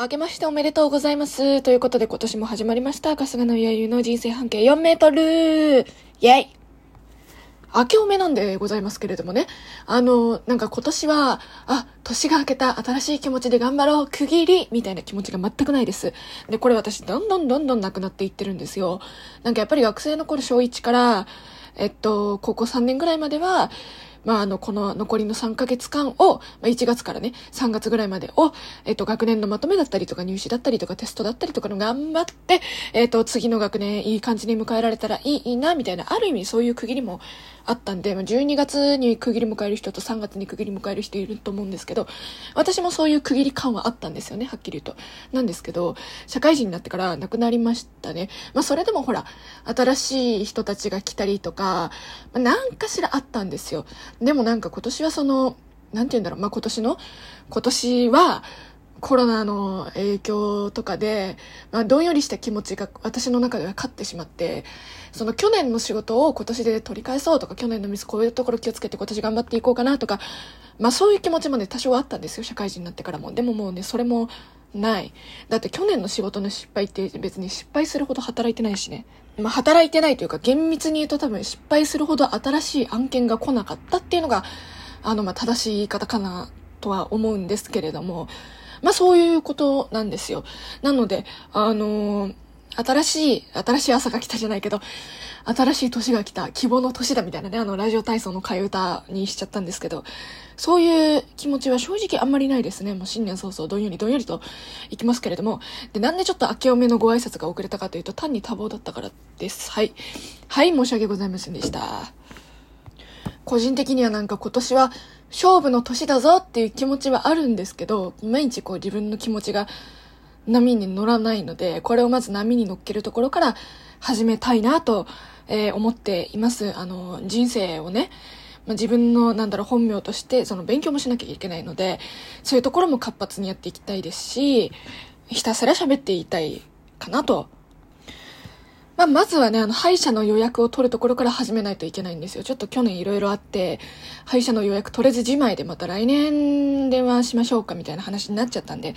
明けましておめでとうございます。ということで今年も始まりました。春日のやゆの人生半径4メートルイェイ明けおめなんでございますけれどもね。あの、なんか今年は、あ、年が明けた新しい気持ちで頑張ろう、区切りみたいな気持ちが全くないです。で、これ私どんどんどんどんなくなっていってるんですよ。なんかやっぱり学生の頃小1から、えっと、高校3年ぐらいまでは、まあ、あの、この残りの3ヶ月間を、まあ、1月からね、3月ぐらいまでを、えっと、学年のまとめだったりとか入試だったりとかテストだったりとかの頑張って、えっと、次の学年いい感じに迎えられたらいいな、みたいな、ある意味そういう区切りもあったんで、まあ、12月に区切り迎える人と3月に区切り迎える人いると思うんですけど、私もそういう区切り感はあったんですよね、はっきり言うと。なんですけど、社会人になってからなくなりましたね。まあ、それでもほら、新しい人たちが来たりとか、まあ、なんかしらあったんですよ。でもなんか今年はその、なんて言うんだろう、まあ、今年の、今年は、コロナの影響とかで、まあ、どんよりした気持ちが私の中では勝ってしまって、その去年の仕事を今年で取り返そうとか、去年のミスこういうところ気をつけて今年頑張っていこうかなとか、まあそういう気持ちまで多少あったんですよ、社会人になってからも。でももうね、それもない。だって去年の仕事の失敗って別に失敗するほど働いてないしね。まあ働いてないというか厳密に言うと多分失敗するほど新しい案件が来なかったっていうのが、あのまあ正しい言い方かなとは思うんですけれども、まあそういうことなんですよ。なので、あのー、新しい、新しい朝が来たじゃないけど、新しい年が来た、希望の年だみたいなね、あの、ラジオ体操の替え歌にしちゃったんですけど、そういう気持ちは正直あんまりないですね。もう新年早々どんよりどんよりと行きますけれども、で、なんでちょっと明けおめのご挨拶が遅れたかというと、単に多忙だったからです。はい。はい、申し訳ございませんでした。個人的にはなんか今年は勝負の年だぞっていう気持ちはあるんですけど、いまいちこう自分の気持ちが波に乗らないので、これをまず波に乗っけるところから始めたいなと、えー、思っています。あの、人生をね、まあ、自分の、なんだろう、本名として、その勉強もしなきゃいけないので、そういうところも活発にやっていきたいですし、ひたすら喋っていたいかなとまあ、まずはね、あの、歯医者の予約を取るところから始めないといけないんですよ。ちょっと去年いろいろあって、歯医者の予約取れずじまいでまた来年電話しましょうかみたいな話になっちゃったんで、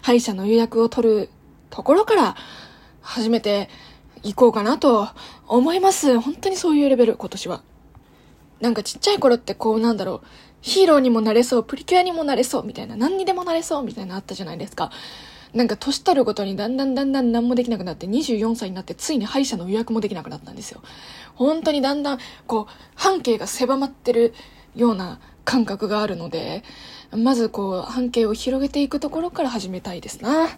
歯医者の予約を取るところから始めていこうかなと思います。本当にそういうレベル、今年は。なんかちっちゃい頃ってこうなんだろう、ヒーローにもなれそう、プリキュアにもなれそう、みたいな、何にでもなれそう、みたいなあったじゃないですか。なんか年取るごとにだんだんだんだん何もできなくなって24歳になってついに歯医者の予約もできなくなったんですよ。本当にだんだんこう半径が狭まってるような感覚があるので、まずこう半径を広げていくところから始めたいですな。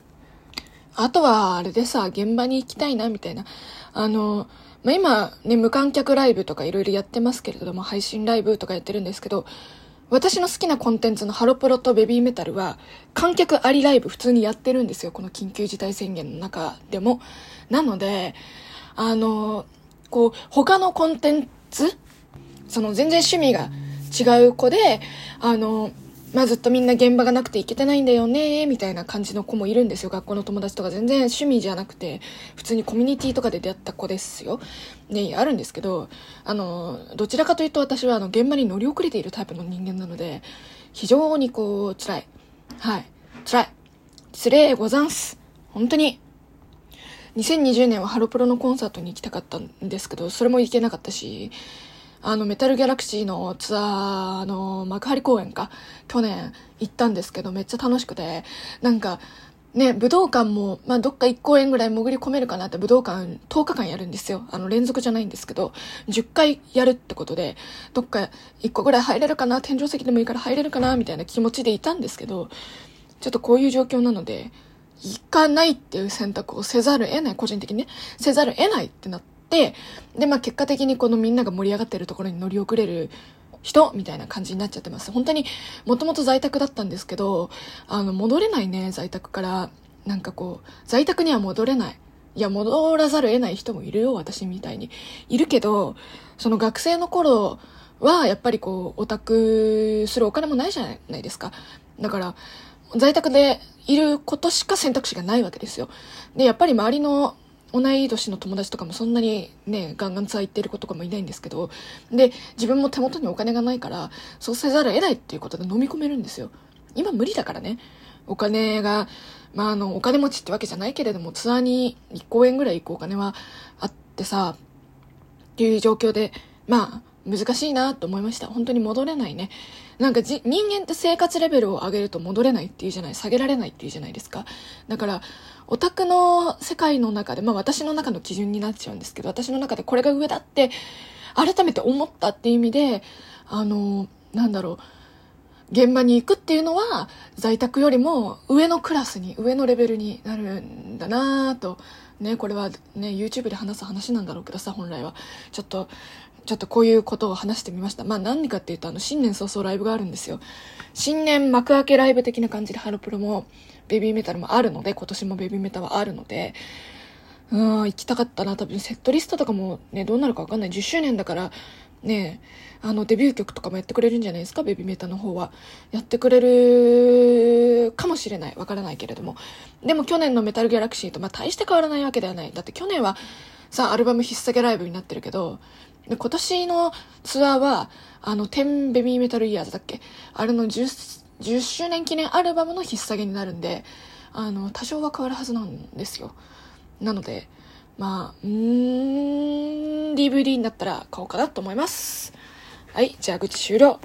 あとはあれでさ、現場に行きたいなみたいな。あの、まあ、今ね、無観客ライブとかいろいろやってますけれども、配信ライブとかやってるんですけど、私の好きなコンテンツのハロプロとベビーメタルは観客ありライブ普通にやってるんですよ。この緊急事態宣言の中でも。なので、あの、こう、他のコンテンツその全然趣味が違う子で、あの、まあずっとみんな現場がなくて行けてないんだよね、みたいな感じの子もいるんですよ。学校の友達とか全然趣味じゃなくて、普通にコミュニティとかで出会った子ですよ。ね、あるんですけど、あの、どちらかというと私はあの現場に乗り遅れているタイプの人間なので、非常にこう、辛い。はい。辛い。失礼ござんす。本当に。2020年はハロプロのコンサートに行きたかったんですけど、それも行けなかったし、あの、メタルギャラクシーのツアーの幕張公演か、去年行ったんですけど、めっちゃ楽しくて、なんか、ね、武道館も、まあ、どっか1公演ぐらい潜り込めるかなって武道館10日間やるんですよ。あの、連続じゃないんですけど、10回やるってことで、どっか1個ぐらい入れるかな、天井席でもいいから入れるかな、みたいな気持ちでいたんですけど、ちょっとこういう状況なので、行かないっていう選択をせざる得ない、個人的にね、せざる得ないってなって、で、まあ結果的にこのみんなが盛り上がってるところに乗り遅れる人みたいな感じになっちゃってます。本当にもともと在宅だったんですけど、あの、戻れないね、在宅から。なんかこう、在宅には戻れない。いや、戻らざるを得ない人もいるよ、私みたいに。いるけど、その学生の頃は、やっぱりこう、オタクするお金もないじゃないですか。だから、在宅でいることしか選択肢がないわけですよ。で、やっぱり周りの同い年の友達とかもそんなにね、ガンガンツアー行ってる子とかもいないんですけど、で、自分も手元にお金がないから、そうせざるを得ないっていうことで飲み込めるんですよ。今無理だからね。お金が、まあ、あの、お金持ちってわけじゃないけれども、ツアーに1公演ぐらい行くお金はあってさ、っていう状況で、まあ、難しいなと思いました。本当に戻れないね。なんか人間って生活レベルを上げると戻れないっていうじゃない、下げられないっていうじゃないですか。だから、オタクの世界の中で、まあ私の中の基準になっちゃうんですけど、私の中でこれが上だって、改めて思ったっていう意味で、あの、なんだろう、現場に行くっていうのは在宅よりも上のクラスに上のレベルになるんだなとねこれはね YouTube で話す話なんだろうけどさ本来はちょっとちょっとこういうことを話してみました。まあ何かっていうとあの新年早々ライブがあるんですよ。新年幕開けライブ的な感じでハロプロもベビーメタルもあるので今年もベビーメタはあるのでうん行きたかったな。多分セットリストとかもねどうなるか分かんない。10周年だからねあのデビュー曲とかもやってくれるんじゃないですか？ベビーメタの方は。やってくれるかもしれない。わからないけれども。でも去年のメタルギャラクシーとまあ大して変わらないわけではない。だって去年はさアルバム引っ提げライブになってるけどで今年のツアーはあの10ベビーメタルイヤーズだっけ？あれの 10, 10周年記念アルバムの引っ提げになるんであの多少は変わるはずなんですよなのでまあ、うーん、DVD になったら買おうかなと思います。はい、じゃあ、愚痴終了。